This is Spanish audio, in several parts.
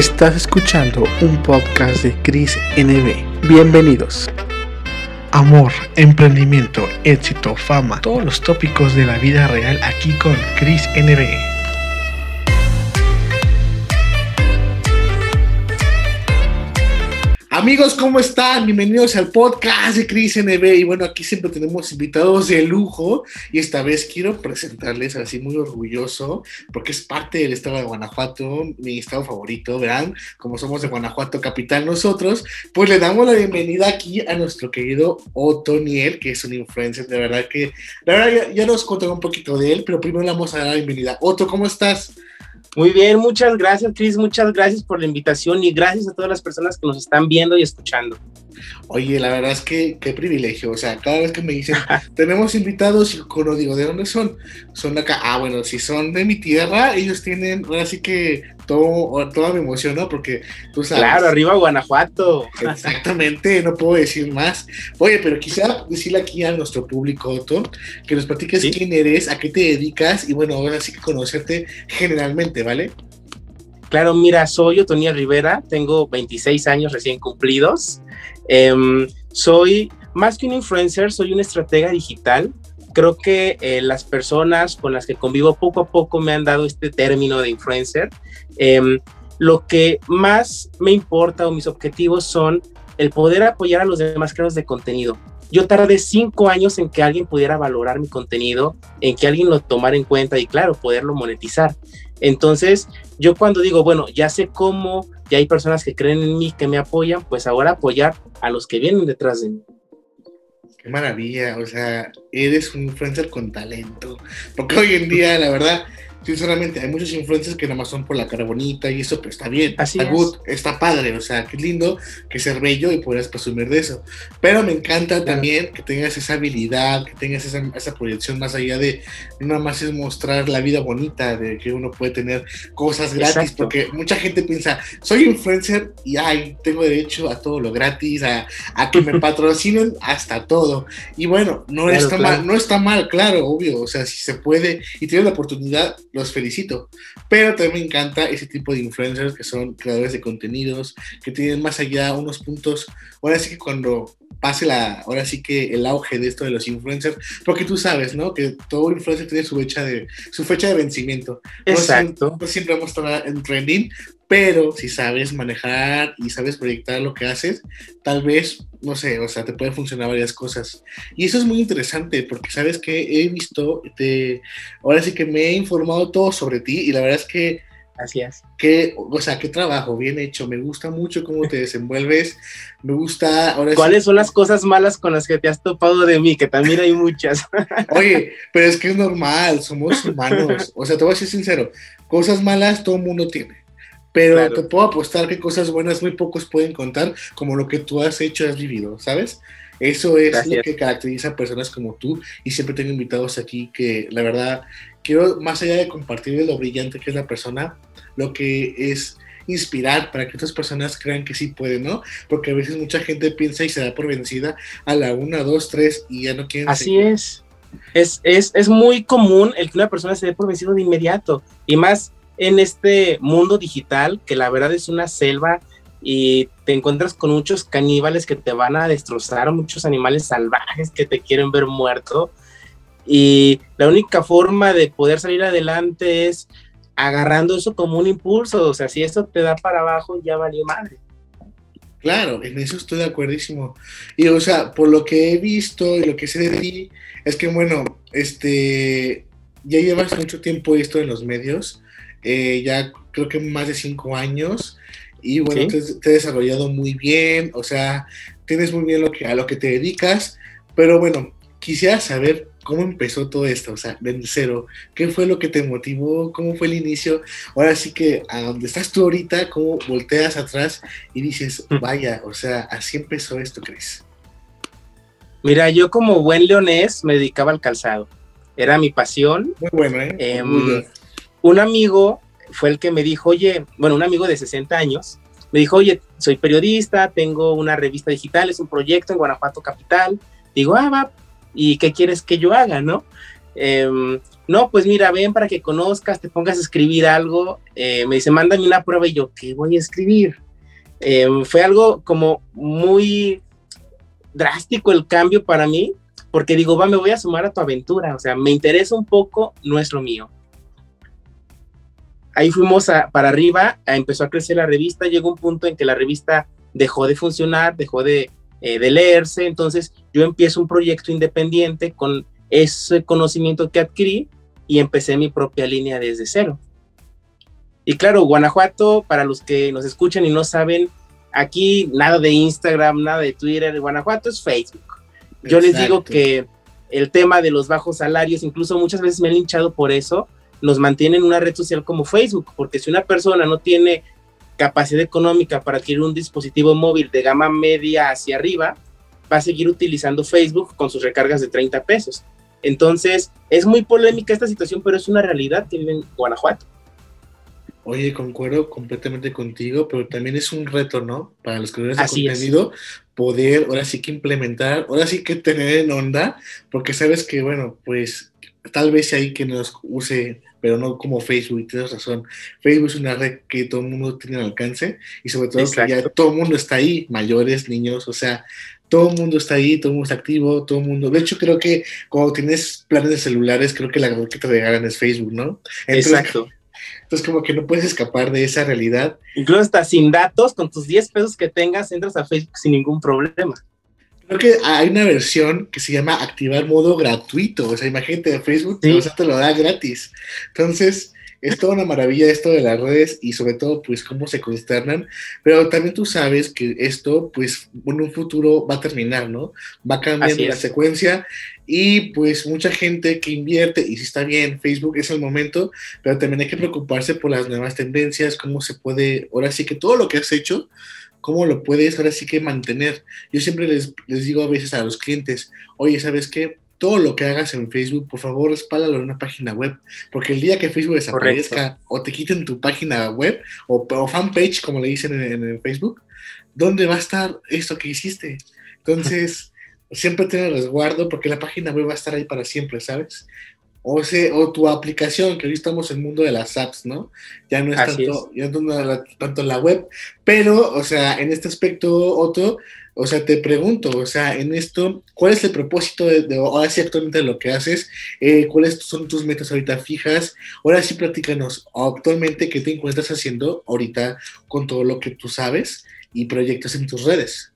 Estás escuchando un podcast de Chris NB. Bienvenidos. Amor, emprendimiento, éxito, fama, todos los tópicos de la vida real aquí con Chris NB. Amigos, ¿cómo están? Bienvenidos al podcast de Cris NB. Y bueno, aquí siempre tenemos invitados de lujo. Y esta vez quiero presentarles así muy orgulloso, porque es parte del estado de Guanajuato, mi estado favorito. Verán, como somos de Guanajuato capital nosotros, pues le damos la bienvenida aquí a nuestro querido Otoniel, que es un influencer. De verdad que, la verdad, ya, ya nos contaré un poquito de él, pero primero le vamos a dar la bienvenida. Otto, ¿cómo estás? Muy bien, muchas gracias, Cris. Muchas gracias por la invitación y gracias a todas las personas que nos están viendo y escuchando. Oye, la verdad es que qué privilegio. O sea, cada vez que me dicen, tenemos invitados, y cuando digo, ¿de dónde son? Son de acá. Ah, bueno, si son de mi tierra, ellos tienen, ahora sí que todo, toda mi emoción, ¿no? Porque tú sabes. Claro, arriba Guanajuato. Exactamente, no puedo decir más. Oye, pero quisiera decirle aquí a nuestro público, Otto, que nos platiques quién eres, a qué te dedicas y bueno, ahora sí que conocerte generalmente, ¿vale? Claro, mira, soy Otonia Rivera, tengo 26 años recién cumplidos. Em, soy más que un influencer, soy una estratega digital. Creo que eh, las personas con las que convivo poco a poco me han dado este término de influencer. Em, lo que más me importa o mis objetivos son el poder apoyar a los demás creadores de contenido. Yo tardé cinco años en que alguien pudiera valorar mi contenido, en que alguien lo tomara en cuenta y claro, poderlo monetizar. Entonces, yo cuando digo, bueno, ya sé cómo, ya hay personas que creen en mí, que me apoyan, pues ahora apoyar a los que vienen detrás de mí. Qué maravilla, o sea, eres un influencer con talento, porque hoy en día, la verdad, sinceramente, hay muchos influencers que nada más son por la cara bonita y eso, pero está bien, Así está es. good, está padre, o sea, qué lindo que ser bello y puedas presumir de eso. Pero me encanta también que tengas esa habilidad, que tengas esa, esa proyección más allá de nada más es mostrar la vida bonita, de que uno puede tener cosas gratis, Exacto. porque mucha gente piensa, soy influencer y ay, tengo derecho a todo lo gratis, a, a que me patrocinen hasta todo. Y bueno, no, Claro, está claro. mal, no está mal, claro, obvio, o sea, si se puede y tienes la oportunidad, los felicito. Pero también me encanta ese tipo de influencers que son creadores de contenidos, que tienen más allá unos puntos. Ahora sí que cuando pase la, ahora sí que el auge de esto de los influencers, porque tú sabes, ¿no? Que todo influencer tiene su fecha de, su fecha de vencimiento. No Exacto. siempre, no siempre vamos a estar en trending, pero si sabes manejar y sabes proyectar lo que haces, tal vez, no sé, o sea, te pueden funcionar varias cosas. Y eso es muy interesante porque sabes que he visto, te, ahora sí que me he informado todo sobre ti y la verdad es que, es. que o sea, qué trabajo bien hecho, me gusta mucho cómo te desenvuelves, me gusta, ahora sí- ¿Cuáles son las cosas malas con las que te has topado de mí? Que también hay muchas. Oye, pero es que es normal, somos humanos. O sea, te voy a ser sincero, cosas malas todo el mundo tiene. Pero Claro. te puedo apostar que cosas buenas muy pocos pueden contar, como lo que tú has hecho, has vivido, ¿sabes? Eso es lo que caracteriza a personas como tú y siempre tengo invitados aquí que la verdad quiero, más allá de compartir lo brillante que es la persona, lo que es inspirar para que otras personas crean que sí pueden, ¿no? Porque a veces mucha gente piensa y se da por vencida a la una, dos, tres y ya no quieren Así seguir. es. Es, es. es muy común el que una persona se dé por vencido de inmediato. Y más en este mundo digital, que la verdad es una selva y te encuentras con muchos caníbales que te van a destrozar, muchos animales salvajes que te quieren ver muerto. Y la única forma de poder salir adelante es agarrando eso como un impulso. O sea, si eso te da para abajo, ya valió madre. Claro, en eso estoy de acuerdísimo. Y o sea, por lo que he visto y lo que sé de ti, es que bueno, este, ya llevas mucho tiempo esto en los medios, eh, ya creo que más de cinco años, y bueno, Sí. te, te has desarrollado muy bien, o sea, tienes muy bien lo que, a lo que te dedicas, pero bueno, quisiera saber cómo empezó todo esto, o sea, desde cero, qué fue lo que te motivó, cómo fue el inicio, ahora sí que a donde estás tú ahorita, cómo volteas atrás y dices, vaya, o sea, así empezó esto, Cris. Mira, yo como buen leonés me dedicaba al calzado. Era mi pasión. Muy bueno, ¿eh? Em, Muy bien. Un amigo fue el que me dijo, oye, bueno, un amigo de 60 años, me dijo, oye, soy periodista, tengo una revista digital, es un proyecto en Guanajuato Capital. Digo, ah, va, ¿y qué quieres que yo haga, no? em, no, pues mira, ven para que conozcas, te pongas a escribir algo. Eh, me dice, mándame una prueba y yo, ¿qué voy a escribir? Em, fue algo como muy drástico el cambio para mí, porque digo, va, me voy a sumar a tu aventura, o sea, me interesa un poco, no es lo mío. Ahí fuimos para arriba, empezó a crecer la revista, llegó un punto en que la revista dejó de funcionar, dejó de, eh, de leerse, entonces yo empiezo un proyecto independiente con ese conocimiento que adquirí y empecé mi propia línea desde cero. Y claro, Guanajuato, para los que nos escuchan y no saben, aquí nada de Instagram, nada de Twitter, Guanajuato es Facebook. Yo les digo que el tema de los bajos salarios, incluso muchas veces me han hinchado por eso, nos mantiene en una red social como Facebook, porque si una persona no tiene capacidad económica para adquirir un dispositivo móvil de gama media hacia arriba, va a seguir utilizando Facebook con sus recargas de 30 pesos. Entonces, es muy polémica esta situación, pero es una realidad que vive en Guanajuato. Oye, concuerdo completamente contigo, pero también es un reto, ¿no? Para los creadores de contenido, poder ahora sí que implementar, ahora sí que tener en onda, porque sabes que, bueno, pues tal vez ahí que nos use, pero no como Facebook, tienes razón. Facebook es una red que todo el mundo tiene al alcance y sobre todo que ya todo el mundo está ahí, mayores, niños, o sea, todo el mundo está ahí, todo el mundo está activo, todo el mundo. De hecho, creo que cuando tienes planes de celulares, creo que la red que te regalan es Facebook, ¿no? Exacto entonces, como que no puedes escapar de esa realidad. Incluso hasta sin datos, con tus 10 pesos que tengas, entras a Facebook sin ningún problema. Creo que hay una versión que se llama activar modo gratuito. O sea, imagínate de Facebook, o sea, te lo da gratis. Entonces, es toda una maravilla esto de las redes y sobre todo pues cómo se consternan, pero también tú sabes que esto pues en un futuro va a terminar, ¿no? Va cambiando la secuencia y pues mucha gente que invierte y si está bien, Facebook es el momento, pero también hay que preocuparse por las nuevas tendencias, cómo se puede, ahora sí que todo lo que has hecho, cómo lo puedes ahora sí que mantener. Yo siempre les, les digo a veces a los clientes, oye, ¿sabes qué? Todo lo que hagas en Facebook, por favor, respáldalo en una página web, porque el día que Facebook desaparezca o te quiten tu página web o, fanpage, como le dicen en, Facebook, ¿dónde va a estar esto que hiciste? Entonces, siempre ten resguardo porque la página web va a estar ahí para siempre, ¿sabes? O, sea, o tu aplicación, que hoy estamos en el mundo de las apps, ¿no? Ya no es, tanto, Ya no es tanto la web, pero, o sea, en este aspecto, Otto, o sea, te pregunto, o sea, en esto, ¿cuál es el propósito de, ahora sí actualmente lo que haces? Eh, ¿Cuáles son tus metas ahorita fijas? Ahora sí, platícanos, actualmente, ¿qué te encuentras haciendo ahorita con todo lo que tú sabes y proyectos en tus redes?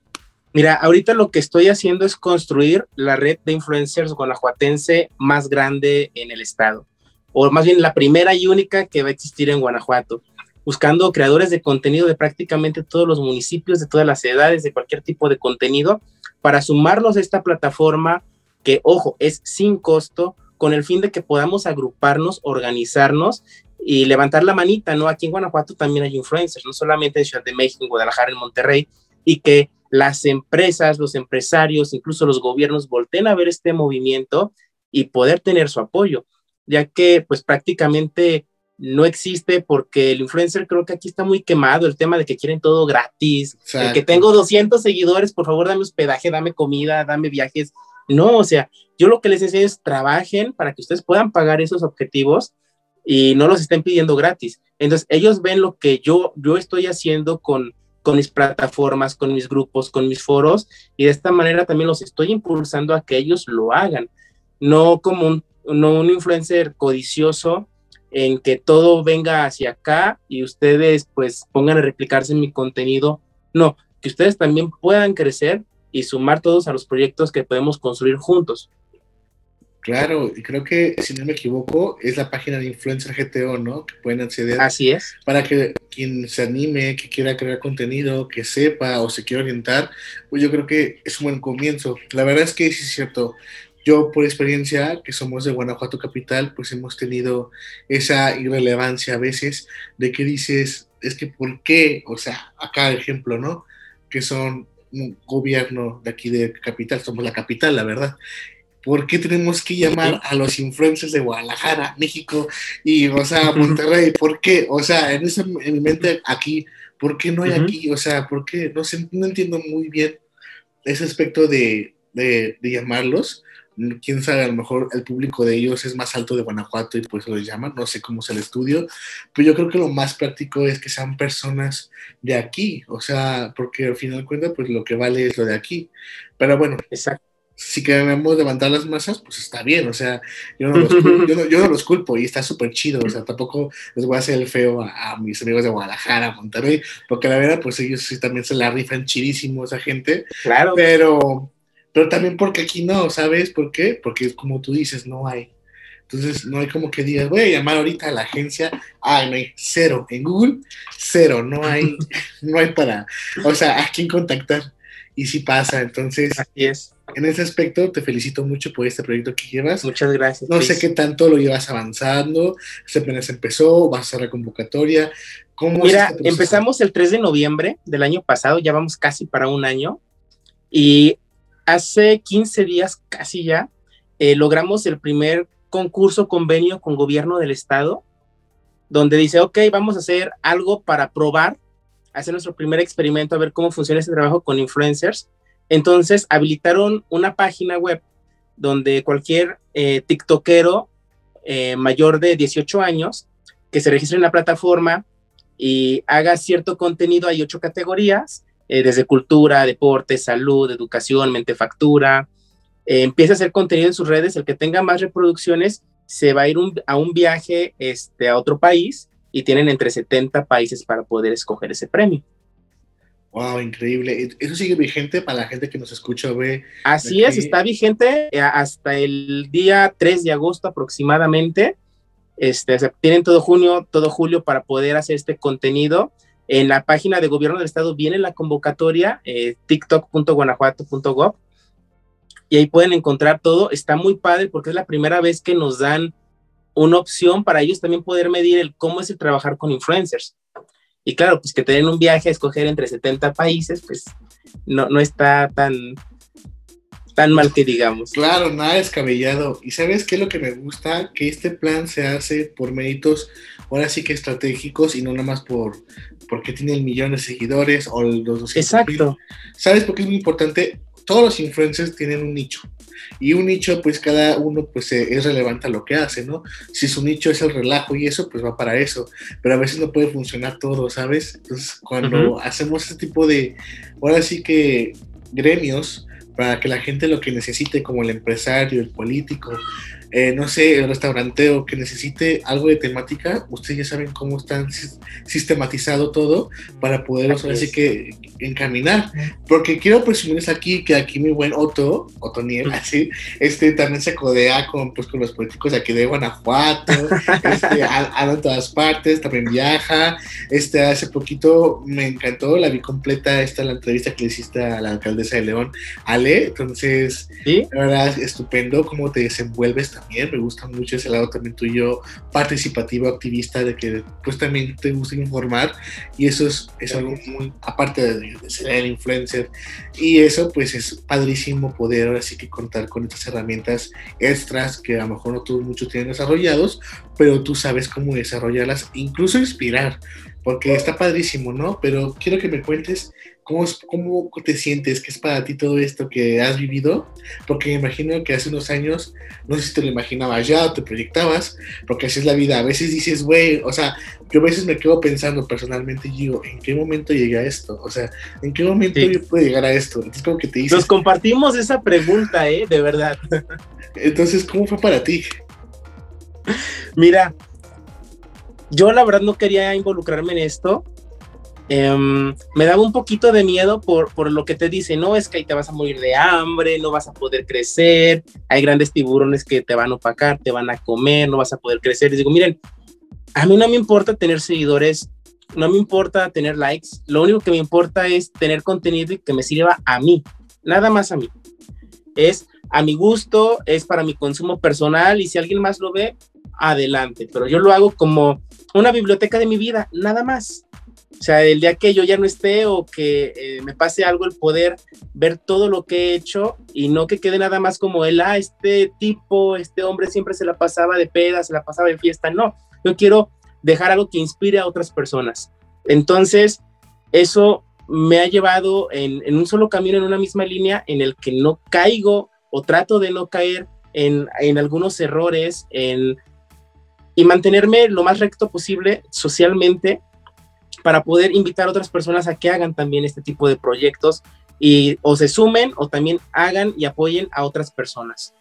Mira, ahorita lo que estoy haciendo es construir la red de influencers guanajuatense más grande en el estado, o más bien la primera y única que va a existir en Guanajuato buscando creadores de contenido de prácticamente todos los municipios, de todas las edades, de cualquier tipo de contenido, para sumarlos a esta plataforma que, ojo, es sin costo, con el fin de que podamos agruparnos, organizarnos y levantar la manita, ¿no? Aquí en Guanajuato también hay influencers, no solamente en Ciudad de México, en Guadalajara, en Monterrey, y que las empresas, los empresarios, incluso los gobiernos volteen a ver este movimiento y poder tener su apoyo, ya que pues prácticamente no existe porque el influencer creo que aquí está muy quemado, el tema de que quieren todo gratis, que tengo 200 seguidores, por favor dame hospedaje, dame comida, dame viajes. No, o sea, yo lo que les enseño es trabajen para que ustedes puedan pagar esos objetivos y no los estén pidiendo gratis. Entonces, ellos ven lo que yo, yo estoy haciendo con, con mis plataformas, con mis grupos, con mis foros, y de esta manera también los estoy impulsando a que ellos lo hagan. No como un, no un influencer codicioso en que todo venga hacia acá y ustedes pues pongan a replicarse en mi contenido. No, que ustedes también puedan crecer y sumar todos a los proyectos que podemos construir juntos. Claro, y creo que, si no me equivoco, es la página de Influencer GTO, ¿no? Que pueden acceder. Así es. Para que quien se anime, que quiera crear contenido, que sepa o se quiera orientar, pues yo creo que es un buen comienzo. La verdad es que sí es cierto. Yo, por experiencia, que somos de Guanajuato Capital, pues hemos tenido esa irrelevancia a veces de que dices, es que ¿por qué? O sea, acá ejemplo, ¿no? Que son un gobierno de aquí de Capital, somos la capital, la verdad. ¿Por qué tenemos que llamar a los influencers de Guadalajara, México y, o sea, Monterrey? ¿Por qué? O sea, en, ese, en mi mente aquí, ¿por qué no hay aquí? O sea, ¿por qué? No, sé, no entiendo muy bien ese aspecto de, de, de llamarlos quién sabe, a lo mejor el público de ellos es más alto de Guanajuato y pues lo llaman, no sé cómo es el estudio, pero yo creo que lo más práctico es que sean personas de aquí, o sea, porque al final de cuentas, pues lo que vale es lo de aquí. Pero bueno, Exacto. si queremos levantar las masas, pues está bien, o sea, yo no los culpo, yo no, yo no los culpo y está súper chido, o sea, tampoco les voy a hacer el feo a, a, mis amigos de Guadalajara, Monterrey, porque la verdad, pues ellos sí también se la rifan chidísimo esa gente, Claro. pero, pero también porque aquí no, ¿sabes por qué? Porque como tú dices, no hay. Entonces, no hay como que digas, voy a llamar ahorita a la agencia. Ay, no hay cero. En Google, cero. No hay, no hay para, o sea, a quién contactar. Y sí pasa. Entonces, Así es. en ese aspecto, te felicito mucho por este proyecto que llevas. Muchas gracias. No sé qué tanto lo llevas avanzando. Se apenas empezó, vas a la convocatoria. ¿Cómo es Mira, este proceso? empezamos el 3 de noviembre del año pasado, ya vamos casi para un año. Y hace 15 días, casi ya, eh, logramos el primer concurso convenio con gobierno del estado, donde dice, ok, vamos a hacer algo para probar, hacer nuestro primer experimento, a ver cómo funciona ese trabajo con influencers. Entonces, habilitaron una página web donde cualquier eh, TikTokero eh, mayor de 18 años que se registre en la plataforma y haga cierto contenido, hay ocho categorías, eh, desde cultura, deporte, salud, educación, mentefactura, eh, empieza a hacer contenido en sus redes, el que tenga más reproducciones se va a ir un, a un viaje este, a otro país y tienen entre 70 países para poder escoger ese premio. Wow, increíble. Eso sigue vigente para la gente que nos escucha ve. Así es, está vigente eh, hasta el día 3 de agosto aproximadamente. Este, o sea, tienen todo junio, todo julio para poder hacer este contenido. En la página de gobierno del estado viene la convocatoria, eh, tiktok.guanajuato.gov, y ahí pueden encontrar todo. Está muy padre porque es la primera vez que nos dan una opción para ellos también poder medir el cómo es el trabajar con influencers. Y claro, pues que tener un viaje a escoger entre 70 países, pues no, no está tan, tan mal que digamos. Claro, nada descabellado. ¿Y sabes qué es lo que me gusta? Que este plan se hace por méritos, ahora sí que estratégicos y no nada más por porque tiene el millón de seguidores o los 200 Exacto. mil. ¿Sabes por qué es muy importante? Todos los influencers tienen un nicho. Y un nicho, pues cada uno pues eh, es relevante a lo que hace, ¿no? Si su nicho es el relajo y eso, pues va para eso. Pero a veces no puede funcionar todo, ¿sabes? Entonces, cuando hacemos este tipo de, ahora sí que gremios, para que la gente lo que necesite, como el empresario, el político, eh, no sé, el restauranteo, que necesite algo de temática, ustedes ya saben cómo están sis- sistematizado todo para poderlos Así que encaminar. Porque quiero presumirles aquí que aquí mi buen Otto, Otoniel, así, este también se codea con, pues, con los políticos de aquí de Guanajuato, este, anda en todas partes, también viaja. Este, hace poquito me encantó, la vi completa, esta la entrevista que le hiciste a la alcaldesa de León, Ale. Entonces, ¿Sí? la verdad, estupendo cómo te desenvuelves también. Me gusta mucho ese lado también tuyo, participativo, activista, de que pues también te gusta informar. Y eso es, es algo muy, aparte de, de ser el influencer. Y eso pues es padrísimo poder ahora sí que contar con estas herramientas extras que a lo mejor no todos muchos tienen desarrollados, pero tú sabes cómo desarrollarlas, incluso inspirar, porque está padrísimo, ¿no? Pero quiero que me cuentes cómo, es- cómo te sientes, qué es para ti todo esto que has vivido, porque me imagino que hace unos años, no sé si te lo imaginabas ya o te proyectabas, porque así es la vida. A veces dices, güey, o sea, yo a veces me quedo pensando personalmente, digo, ¿en qué momento llegué a esto? O sea, ¿en qué momento Sí. yo puedo llegar a esto? Entonces, como que te dices, Nos compartimos esa pregunta, ¿eh? De verdad. entonces, ¿cómo fue para ti? Mira, yo la verdad no quería involucrarme en esto. Em, me daba un poquito de miedo por, por lo que te dice, no, es que ahí te vas a morir de hambre, no vas a poder crecer, hay grandes tiburones que te van a opacar, te van a comer, no vas a poder crecer. Les digo, miren, a mí no me importa tener seguidores, no me importa tener likes, lo único que me importa es tener contenido y que me sirva a mí, nada más a mí. Es a mi gusto, es para mi consumo personal y si alguien más lo ve, adelante, pero yo lo hago como una biblioteca de mi vida, nada más. O sea, el día que yo ya no esté o que eh, me pase algo, el poder ver todo lo que he hecho y no que quede nada más como el, ah, este tipo, este hombre siempre se la pasaba de peda, se la pasaba de fiesta. No, yo quiero dejar algo que inspire a otras personas. Entonces, eso me ha llevado en, en un solo camino, en una misma línea, en el que no caigo o trato de no caer en, en algunos errores en, y mantenerme lo más recto posible socialmente para poder invitar a otras personas a que hagan también este tipo de proyectos y o se sumen o también hagan y apoyen a otras personas.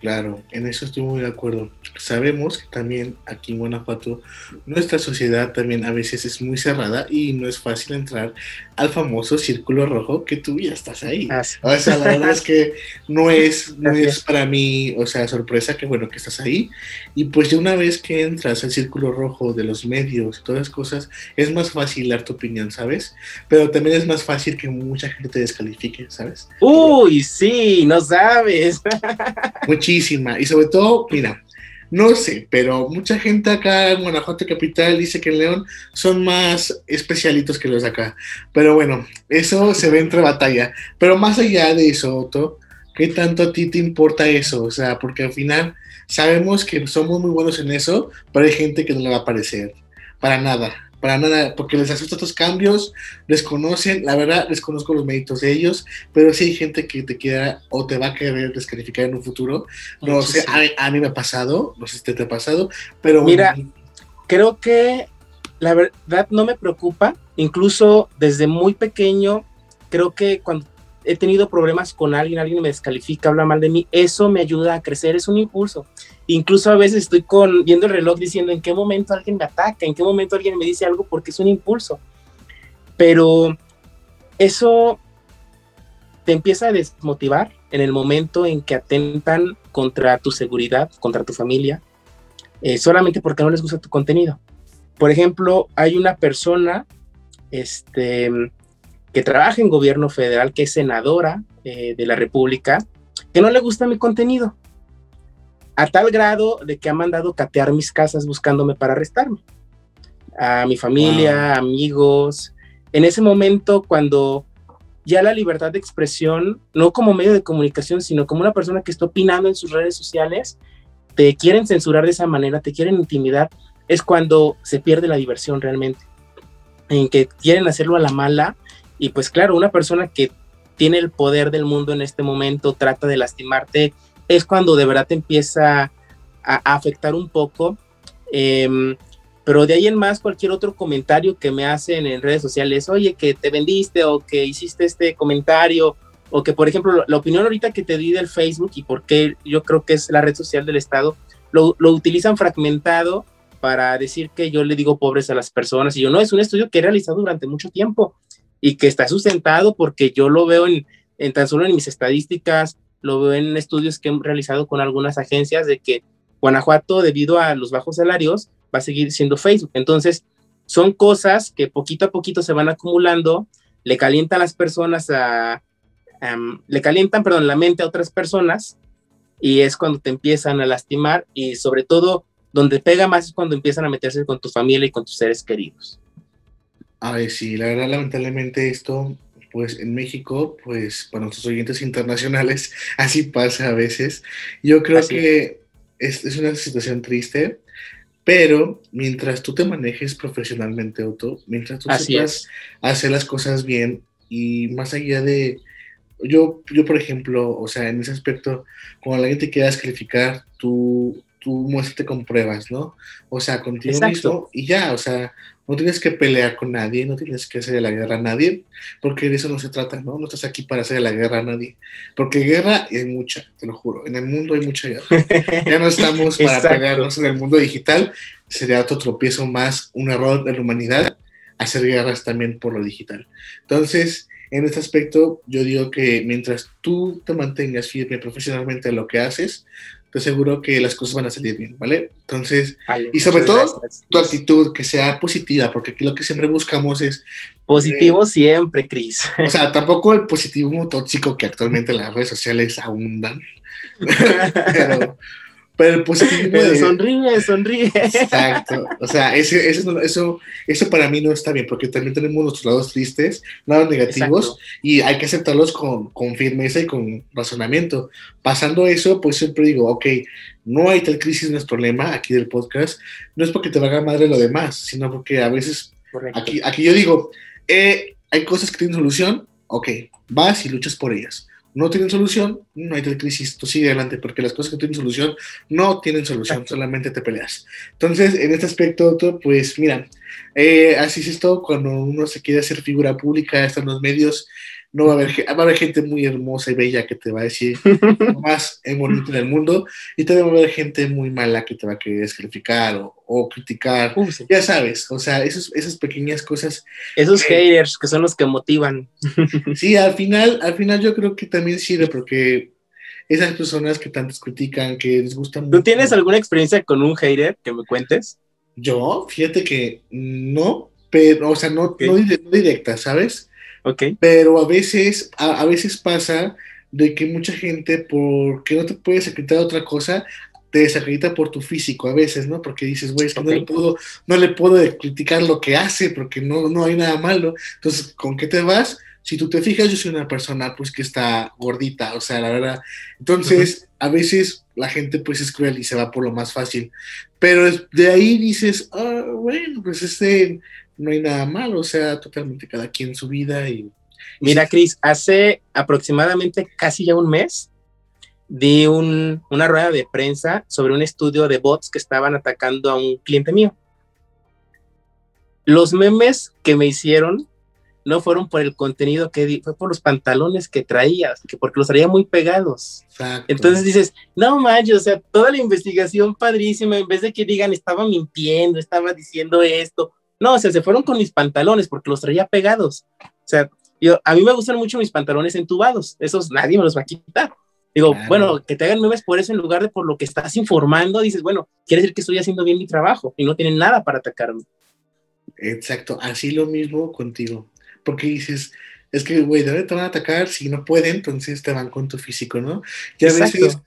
Claro, en eso estoy muy de acuerdo. Sabemos que también aquí en Guanajuato nuestra sociedad también a veces es muy cerrada y no es fácil entrar al famoso círculo rojo que tú ya estás ahí. O sea, la verdad es que no es, no es para mí, o sea, sorpresa que bueno que estás ahí. Y pues de una vez que entras al círculo rojo de los medios y todas las cosas, es más fácil dar tu opinión, ¿sabes? Pero también es más fácil que mucha gente te descalifique, ¿sabes? Uy, sí, no sabes. Y sobre todo, mira, no sé, pero mucha gente acá en Guanajuato Capital dice que en León son más especialitos que los de acá. Pero bueno, eso se ve entre batalla. Pero más allá de eso, Otto, ¿qué tanto a ti te importa eso? O sea, porque al final sabemos que somos muy buenos en eso, pero hay gente que no le va a parecer. Para nada para nada, porque les asusta estos cambios, les conocen, la verdad, les conozco los méritos de ellos, pero si hay gente que te quiera o te va a querer descalificar en un futuro. No sé, a, mí me ha pasado, no sé si te, ha pasado, pero... Mira, creo que la verdad no me preocupa, incluso desde muy pequeño, creo que cuando he tenido problemas con alguien, alguien me descalifica, habla mal de mí, eso me ayuda a crecer, es un impulso. Incluso a veces estoy con, viendo el reloj diciendo en qué momento alguien me ataca, en qué momento alguien me dice algo porque es un impulso. Pero eso te empieza a desmotivar en el momento en que atentan contra tu seguridad, contra tu familia, eh, solamente porque no les gusta tu contenido. Por ejemplo, hay una persona, este, que trabaja en gobierno federal, que es senadora eh, de la República, que no le gusta mi contenido, a tal grado de que ha mandado catear mis casas buscándome para arrestarme. A mi familia, amigos. En ese momento, cuando ya la libertad de expresión, no como medio de comunicación, sino como una persona que está opinando en sus redes sociales, te quieren censurar de esa manera, te quieren intimidar, es cuando se pierde la diversión realmente. En que quieren hacerlo a la mala y pues claro, una persona que tiene el poder del mundo en este momento, trata de lastimarte, es cuando de verdad te empieza a, afectar un poco. Em, pero de ahí en más, cualquier otro comentario que me hacen en redes sociales, oye, que te vendiste o que hiciste este comentario, o que, por ejemplo, la opinión ahorita que te di del Facebook y por qué yo creo que es la red social del Estado, lo, lo, utilizan fragmentado para decir que yo le digo pobres a las personas. Y yo, no, es un estudio que he realizado durante mucho tiempo y que está sustentado porque yo lo veo en, en tan solo en mis estadísticas, lo veo en estudios que he realizado con algunas agencias de que Guanajuato, debido a los bajos salarios, va a seguir siendo Facebook. Entonces, son cosas que poquito a poquito se van acumulando, le calientan las personas a, le calientan, perdón, la mente a otras personas y es cuando te empiezan a lastimar y sobre todo donde pega más es cuando empiezan a meterse con tu familia y con tus seres queridos. Ay, sí, la verdad, lamentablemente esto, pues en México, pues para nuestros oyentes internacionales, así pasa a veces. Yo creo que es, es, una situación triste, pero mientras tú te manejes profesionalmente, Otto, mientras tú sepas hacer las cosas bien y más allá de, yo, yo por ejemplo, o sea, en ese aspecto, cuando alguien te quiera descalificar, tú, tú muéstrate con pruebas, ¿no? O sea, contigo mismo y ya, o sea, no tienes que pelear con nadie, no tienes que hacer la guerra a nadie, porque de eso no se trata, ¿no? No estás aquí para hacer la guerra a nadie, porque guerra hay mucha, te lo juro, en el mundo hay mucha guerra. Ya no estamos para pelearnos en el mundo digital, sería otro tropiezo más, un error de la humanidad, hacer guerras también por lo digital. Entonces, en este aspecto, yo digo que mientras tú te mantengas firme profesionalmente en lo que haces, te aseguro que las cosas van a salir bien, ¿vale? Entonces, y sobre todo tu actitud, que sea positiva, porque aquí lo que siempre buscamos es... Positivo siempre, Cris. O sea, tampoco el positivismo tóxico que actualmente las redes sociales abundan, pero, pero el positivismo de... Sonríe, sonríe. Exacto. O sea, ese, eso, eso, eso para mí no está bien, porque también tenemos nuestros lados tristes, lados negativos, y hay que aceptarlos con, con, firmeza y con razonamiento. Pasando eso, pues siempre digo, ok, no hay tal crisis, nuestro lema aquí del podcast, no es porque te valga madre lo demás, sino porque a veces, aquí, aquí yo digo, eh, hay cosas que tienen solución, ok, vas y luchas por ellas no tienen solución, no hay tal crisis, tú sigue adelante, porque las cosas que tienen solución no tienen solución, solamente te peleas. Entonces, en este aspecto, pues mira, eh, así es esto cuando uno se quiere hacer figura pública, está en los medios, no va a haber, va a haber gente muy hermosa y bella que te va a decir lo más bonito en el mundo y también va a haber gente muy mala que te va a querer descalificar o, criticar, ya sabes, o sea, esos, esas pequeñas cosas. Esos haters que son los que motivan. sí, al final, al final yo creo que también sirve porque esas personas que tantos critican, que les gusta mucho. ¿Tú tienes alguna experiencia con un hater que me cuentes? Yo, fíjate que no, pero, o sea, no, no directa, ¿sabes? Pero a veces, a, veces pasa de que mucha gente, porque no te puedes acreditar otra cosa, te desacredita por tu físico a veces, ¿no? Porque dices, güey, es que no, le puedo, no le puedo criticar lo que hace porque no, no hay nada malo. Entonces, ¿con qué te vas? Si tú te fijas, yo soy una persona pues que está gordita, o sea, la verdad. Entonces, a veces la gente pues es cruel y se va por lo más fácil. Pero de ahí dices, ah, bueno, pues este no hay nada malo, o sea, totalmente cada quien su vida y... Mira, Cris, hace aproximadamente casi ya un mes di una rueda de prensa sobre un estudio de bots que estaban atacando a un cliente mío. Los memes que me hicieron no fueron por el contenido que di, fue por los pantalones que traía, que porque los traía muy pegados. Entonces dices, no manches, o sea, toda la investigación padrísima, en vez de que digan estaba mintiendo, estaba diciendo esto, no, o sea, se fueron con mis pantalones porque los traía pegados. O sea, yo, a mí me gustan mucho mis pantalones entubados, esos nadie me los va a quitar. Digo, bueno, que te hagan memes por eso en lugar de por lo que estás informando, dices, bueno, quiere decir que estoy haciendo bien mi trabajo y no tienen nada para atacarme. Exacto, así lo mismo contigo, porque dices, es que, güey, de te van a atacar, si no pueden, entonces te van con tu físico, ¿no? Y a veces,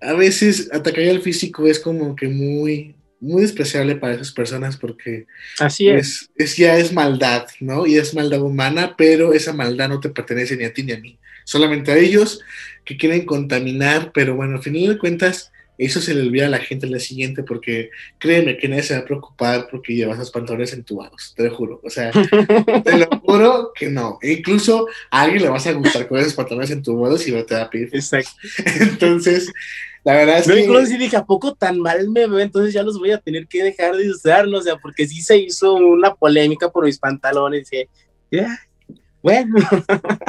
a veces atacar al físico es como que muy, muy despreciable para esas personas porque Así es. es. ya es maldad, ¿no? Y es maldad humana, pero esa maldad no te pertenece ni a ti ni a mí, solamente a ellos que quieren contaminar, pero bueno, al final de cuentas, eso se le olvida a la gente en la siguiente porque créeme que nadie se va a preocupar porque llevas los pantalones entubados, te lo juro. O sea, te lo juro que no. E incluso a alguien le vas a gustar con esos pantalones entubados y no te va a pedir. Exacto. Entonces, la verdad es que. Incluso si dije, ¿a poco tan mal me veo? Entonces ya los voy a tener que dejar de usar, ¿no? O sea, porque sí se hizo una polémica por mis pantalones. Y, bueno.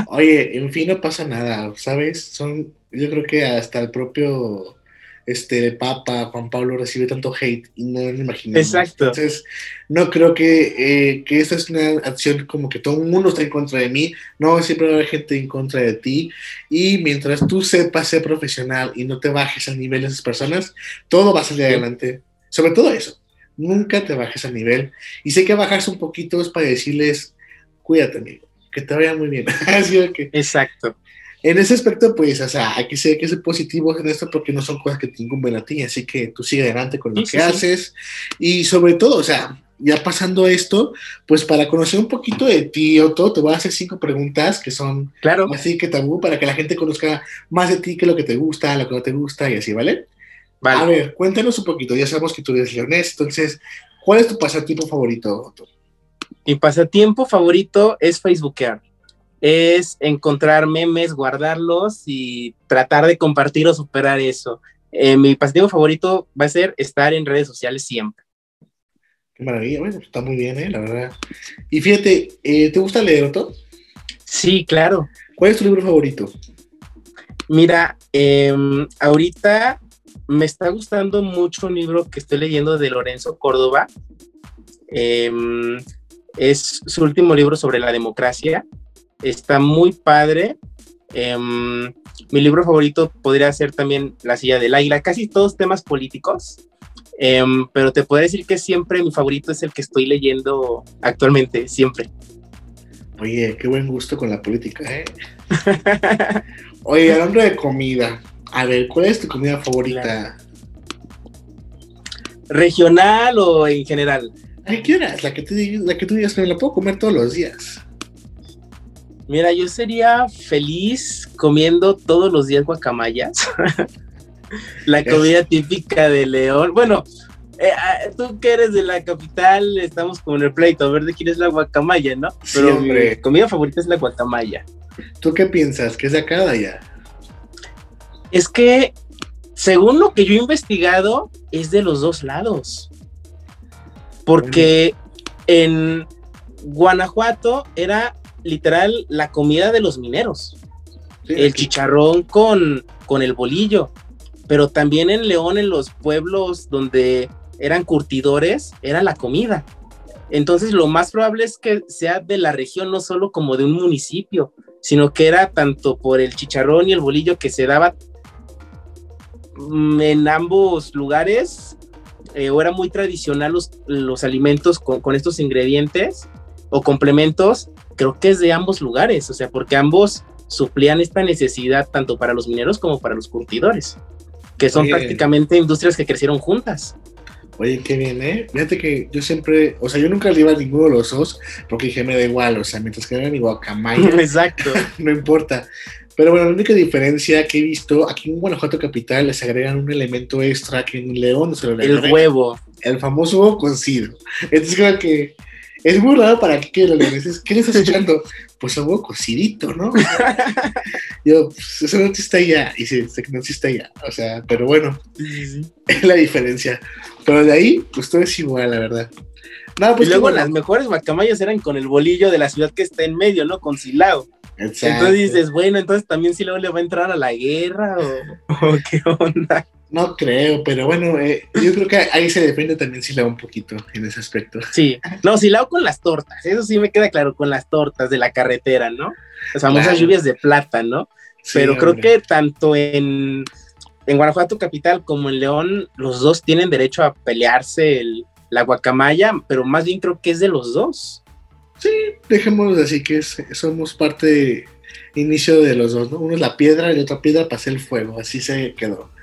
Oye, en fin, no pasa nada, ¿sabes? Son, yo creo que hasta el propio este Papa Juan Pablo recibe tanto hate y no me imagino. Exacto. Entonces, no creo que, eh, que esta es una acción como que todo el mundo está en contra de mí. No, siempre va a haber gente en contra de ti. Y mientras tú sepas ser profesional y no te bajes al nivel de esas personas, todo va a salir adelante. Sobre todo eso. Nunca te bajes al nivel. Y sé que bajarse un poquito es para decirles, cuídate, amigo, que te vaya muy bien. Así que, Exacto en ese aspecto, pues, o sea, hay que ser, que ser positivos en esto porque no son cosas que te incumben a ti, así que tú sigue adelante con lo que haces. Y sobre todo, o sea, ya pasando esto, pues para conocer un poquito de ti, Otto, te voy a hacer cinco preguntas que son claro. así que tabú para que la gente conozca más de ti, qué es lo que te gusta, lo que no te gusta y así, ¿vale? Vale. A ver, cuéntanos un poquito, ya sabemos que tú eres leonés, entonces, ¿cuál es tu pasatiempo favorito, Otto? Mi pasatiempo favorito es Facebookear es encontrar memes, guardarlos y tratar de compartir o superar eso. Eh, mi pasatiempo favorito va a ser estar en redes sociales siempre. Qué maravilla, bueno, está muy bien, ¿eh? la verdad. Y fíjate, eh, ¿te gusta leer, Otto? Sí, claro. ¿Cuál es tu libro favorito? Mira, em, ahorita me está gustando mucho un libro que estoy leyendo de Lorenzo Córdoba. Em, es su último libro sobre la democracia está muy padre. Em, mi libro favorito podría ser también La silla del águila, casi todos temas políticos, em, pero te puedo decir que siempre mi favorito es el que estoy leyendo actualmente, siempre. Oye, qué buen gusto con la política, ¿eh? Oye, hablando de comida, a ver, ¿cuál es tu comida favorita? ¿Regional o en general? ¿Qué quieras? La que, la que tú digas me la puedo comer todos los días. Mira, yo sería feliz comiendo todos los días guacamayas. la comida típica de León. Bueno, eh, ah, tú que eres de la capital, estamos con el pleito, a ver de quién es la guacamaya, ¿no? Pero mi comida favorita es la guacamaya. ¿Tú qué piensas? ¿Que es de acá allá? Es que, según lo que yo he investigado, es de los dos lados. Porque en Guanajuato era literal la comida de los mineros. el chicharrón con, con el bolillo. Pero también en León, en los pueblos donde eran curtidores, era la comida. Entonces lo más probable es que sea de la región, no solo como de un municipio, sino que era tanto por el chicharrón y el bolillo que se daba mm, en ambos lugares, eh, o era muy tradicional los, los alimentos con, con, estos ingredientes o complementos, creo que es de ambos lugares, o sea, porque ambos suplían esta necesidad tanto para los mineros como para los curtidores, que son prácticamente industrias que crecieron juntas. Oye, qué bien, ¿eh? Fíjate que yo siempre, o sea, yo nunca le iba a ninguno de los dos porque dije, me da igual, o sea, mientras que era mi guacamaya. Exacto. no importa. Pero bueno, la única diferencia que he visto, aquí en Guanajuato Capital les agregan un elemento extra que en León se lo El huevo. El famoso huevo cocido. Entonces creo que es muy raro para que lo dices. ¿Qué le estás echando? Pues huevo cocidito, ¿no? yo, pues eso no existe allá. Y sí, sé que no existe allá. O sea, pero bueno, es la diferencia. Pero de ahí, pues todo es igual, la verdad. No, pues y luego las mejores guacamayas eran con el bolillo de la ciudad que está en medio, ¿no? Con Silao. Exacto. Entonces dices, bueno, entonces también Silao le va a entrar a la guerra o, qué onda. No creo, pero bueno, eh, yo creo que ahí se depende también Silao un poquito en ese aspecto. Sí, no, Silao con las tortas, eso sí me queda claro, con las tortas de la carretera, ¿no? Las famosas lluvias de plata, ¿no? pero creo que tanto en en Guanajuato capital como en León, los dos tienen derecho a pelearse el, la guacamaya, pero más bien creo que es de los dos. Sí, dejémoslo así, que somos parte de inicio de los dos, ¿no? Uno es la piedra y otra piedra para hacer el fuego, así se quedó.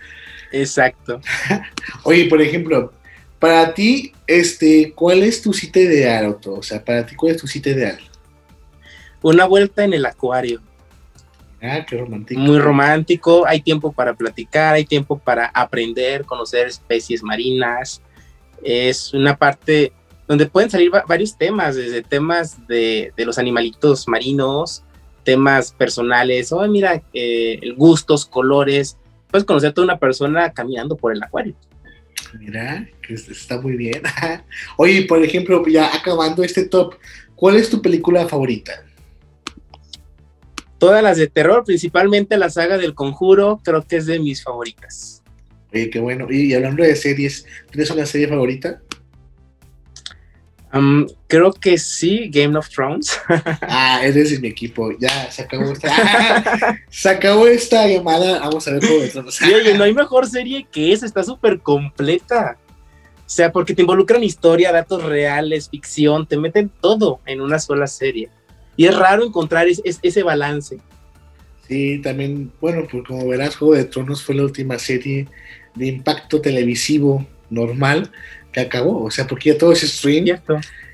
Exacto. Oye, por ejemplo, para ti, este, ¿cuál es tu cita ideal, O sea, para ti, ¿cuál es tu cita ideal? Una vuelta en el acuario. Ah, qué romántico. Muy romántico, hay tiempo para platicar, hay tiempo para aprender, conocer especies marinas. Es una parte donde pueden salir varios temas, desde temas de, los animalitos marinos, temas personales, oh, mira, eh, gustos, colores. Puedes conocer a toda una persona caminando por el acuario. Mira, que está muy bien. Oye, por ejemplo, ya acabando este top, ¿cuál es tu película favorita? Todas las de terror, principalmente la saga del conjuro, creo que es de mis favoritas. Oye, qué bueno. Y, hablando de series, ¿tienes una serie favorita? Creo que sí, Game of Thrones. ah, eres de mi equipo. Ya, se acabó esta. se acabó esta llamada. Vamos a ver cómo Thrones. oye, no hay mejor serie que esa, está súper completa. O sea, porque te involucran historia, datos reales, ficción, te meten todo en una sola serie. Y es raro encontrar ese balance. Sí, también, bueno, pues como verás, Juego de Tronos fue la última serie de impacto televisivo normal que acabó. O sea, porque ya todo es stream.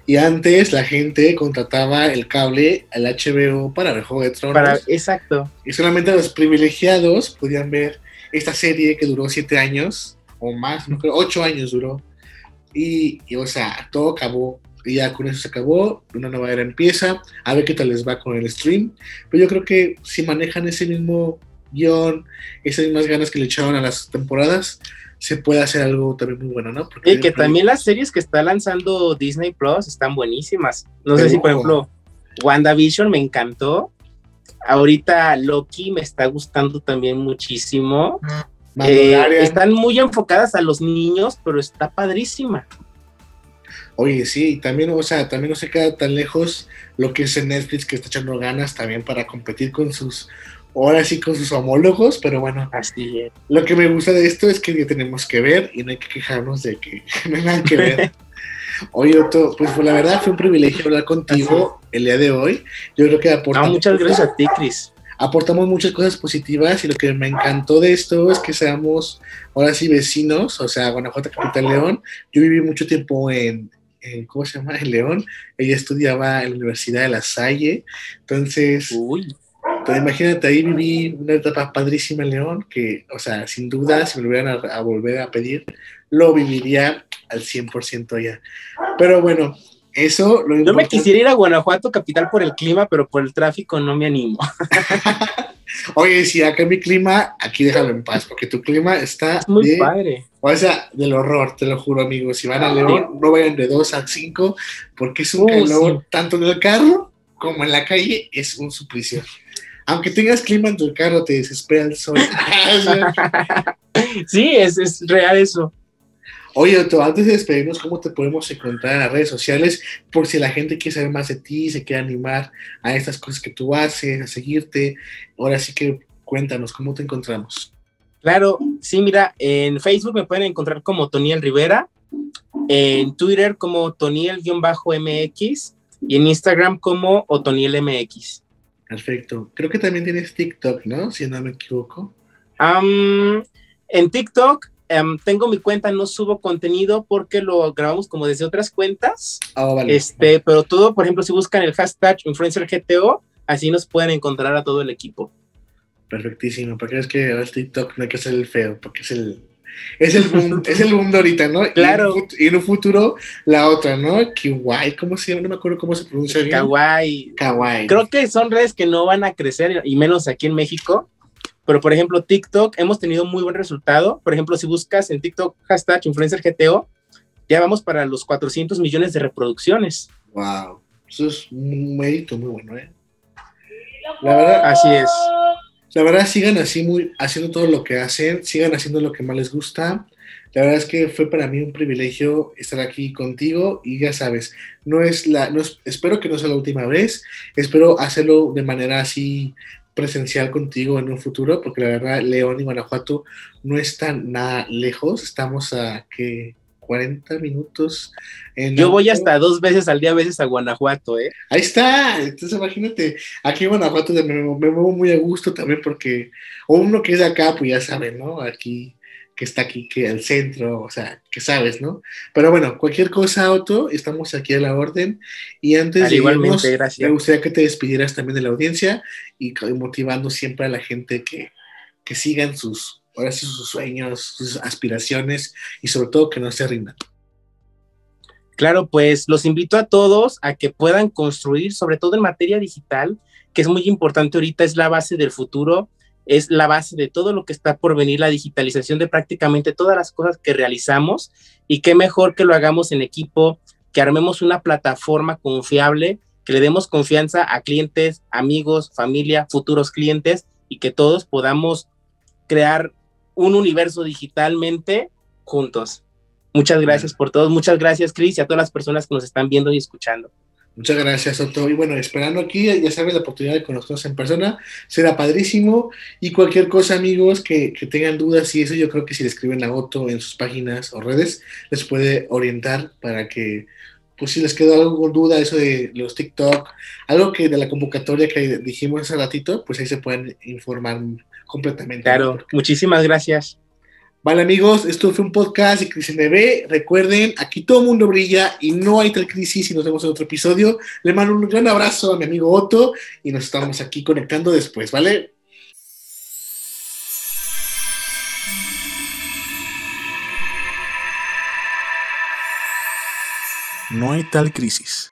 Y antes la gente contrataba el cable al HBO para ver Juego de Tronos. exacto. Y solamente los privilegiados podían ver esta serie que duró siete años o más, no creo, ocho años duró. Y, y, o sea, todo acabó y ya con eso se acabó, una nueva era empieza, a ver qué tal les va con el stream, pero yo creo que si manejan ese mismo guion, esas mismas ganas que le echaron a las temporadas, se puede hacer algo también muy bueno, ¿no? Porque y que también las series que está lanzando Disney Plus están buenísimas. No sé si, por ejemplo, WandaVision me encantó. Ahorita Loki me está gustando también muchísimo. Eh, están muy enfocadas a los niños, pero está padrísima. Oye, sí, también, o sea, también no se queda tan lejos lo que es en Netflix que está echando ganas también para competir con sus, ahora sí con sus homólogos, pero bueno, así es. Lo que me gusta de esto es que ya tenemos que ver y no hay que quejarnos de que no hay nada que ver. Oye, Otto, pues, pues la verdad fue un privilegio hablar contigo el día de hoy. Yo creo que aportamos. muchas gracias a ti, Cris. Aportamos muchas cosas positivas y lo que me encantó de esto es que seamos ahora sí vecinos, o sea, Guanajuato, Capital León. Yo viví mucho tiempo en, ¿cómo se llama? En León. Ella estudiaba en la Universidad de La Salle. Entonces, Uy. Entonces, imagínate, ahí viví una etapa padrísima en León, que, o sea, sin duda, si me lo hubieran a, volver a pedir, lo viviría al 100% allá. Pero bueno, eso lo Yo me quisiera ir a Guanajuato, capital, por el clima, pero por el tráfico no me animo. Oye, si acá mi clima, aquí déjalo en paz, porque tu clima está muy padre. O sea, del horror, te lo juro, amigos. Si van a León, no vayan de 2 a 5, porque es un calor, tanto en el carro como en la calle, es un suplicio. Aunque tengas clima en tu carro, te desespera el sol. sí, es, es real eso. Oye, antes de despedirnos, ¿cómo te podemos encontrar en las redes sociales? Por si la gente quiere saber más de ti, se quiere animar a estas cosas que tú haces, a seguirte. Ahora sí que cuéntanos, ¿cómo te encontramos? Claro, sí, mira, en Facebook me pueden encontrar como Toniel Rivera, en Twitter como Toniel-MX y en Instagram como OtonielMX. Perfecto. Creo que también tienes TikTok, ¿no? Si no me equivoco. en TikTok Em, tengo mi cuenta, no subo contenido porque lo grabamos como desde otras cuentas. Ah, vale. Este, pero todo, por ejemplo, si buscan el hashtag InfluencerGTO, así nos pueden encontrar a todo el equipo. Perfectísimo, porque es que ahora TikTok no hay que ser el feo, porque es el es el boom, es el boom de ahorita, ¿no? Claro. Y en, un futuro, la otra, ¿no? Kawaii, ¿cómo se llama? No me acuerdo cómo se pronuncia bien. Kawaii. Kawaii. Creo que son redes que no van a crecer, y menos aquí en México. Pero, por ejemplo, TikTok, hemos tenido muy buen resultado. Por ejemplo, si buscas en TikTok hashtag InfluencerGTO, ya vamos para los 400 millones de reproducciones. Wow, eso es un mérito muy bueno, ¿eh? La verdad. Así es. La verdad, sigan así, muy, haciendo todo lo que hacen, sigan haciendo lo que más les gusta. La verdad es que fue para mí un privilegio estar aquí contigo y ya sabes, no es la, no espero que no sea la última vez, espero hacerlo de manera así presencial contigo en un futuro, porque la verdad León y Guanajuato no están nada lejos, estamos a que 40 minutos. En Yo voy hasta dos veces al día, a veces a Guanajuato, ¿eh? Ahí está, entonces imagínate, aquí en Guanajuato me, me muevo muy a gusto también porque, o uno que es de acá, pues ya saben, ¿no? Aquí que está aquí, que al centro, o sea, que sabes, ¿no? Pero bueno, cualquier cosa, Otto, estamos aquí a la orden. Y antes de irnos, me gustaría que te despidieras también de la audiencia y motivando siempre a la gente que, que sigan sus, ahora sí, sus sueños, sus aspiraciones y sobre todo que no se rindan. Claro, pues los invito a todos a que puedan construir, sobre todo en materia digital, que es muy importante ahorita, es la base del futuro es la base de todo lo que está por venir, la digitalización de prácticamente todas las cosas que realizamos y qué mejor que lo hagamos en equipo, que armemos una plataforma confiable, que le demos confianza a clientes, amigos, familia, futuros clientes y que todos podamos crear un universo digitalmente juntos. Muchas gracias por todo. Muchas gracias, Cris, y a todas las personas que nos están viendo y escuchando. Muchas gracias, Otto. Y bueno, esperando aquí, ya sabes, la oportunidad de conocernos en persona, será padrísimo. Y cualquier cosa, amigos, que, tengan dudas y eso, yo creo que si le escriben a Otto en sus páginas o redes, les puede orientar para que, pues si les queda alguna duda, eso de los TikTok, algo que de la convocatoria que dijimos hace ratito, pues ahí se pueden informar completamente. Claro, muchísimas gracias. Vale amigos, esto fue un podcast de Crisis NB. Recuerden, aquí todo el mundo brilla y no hay tal crisis y nos vemos en otro episodio. Le mando un gran abrazo a mi amigo Otto y nos estamos aquí conectando después, ¿vale? No hay tal crisis.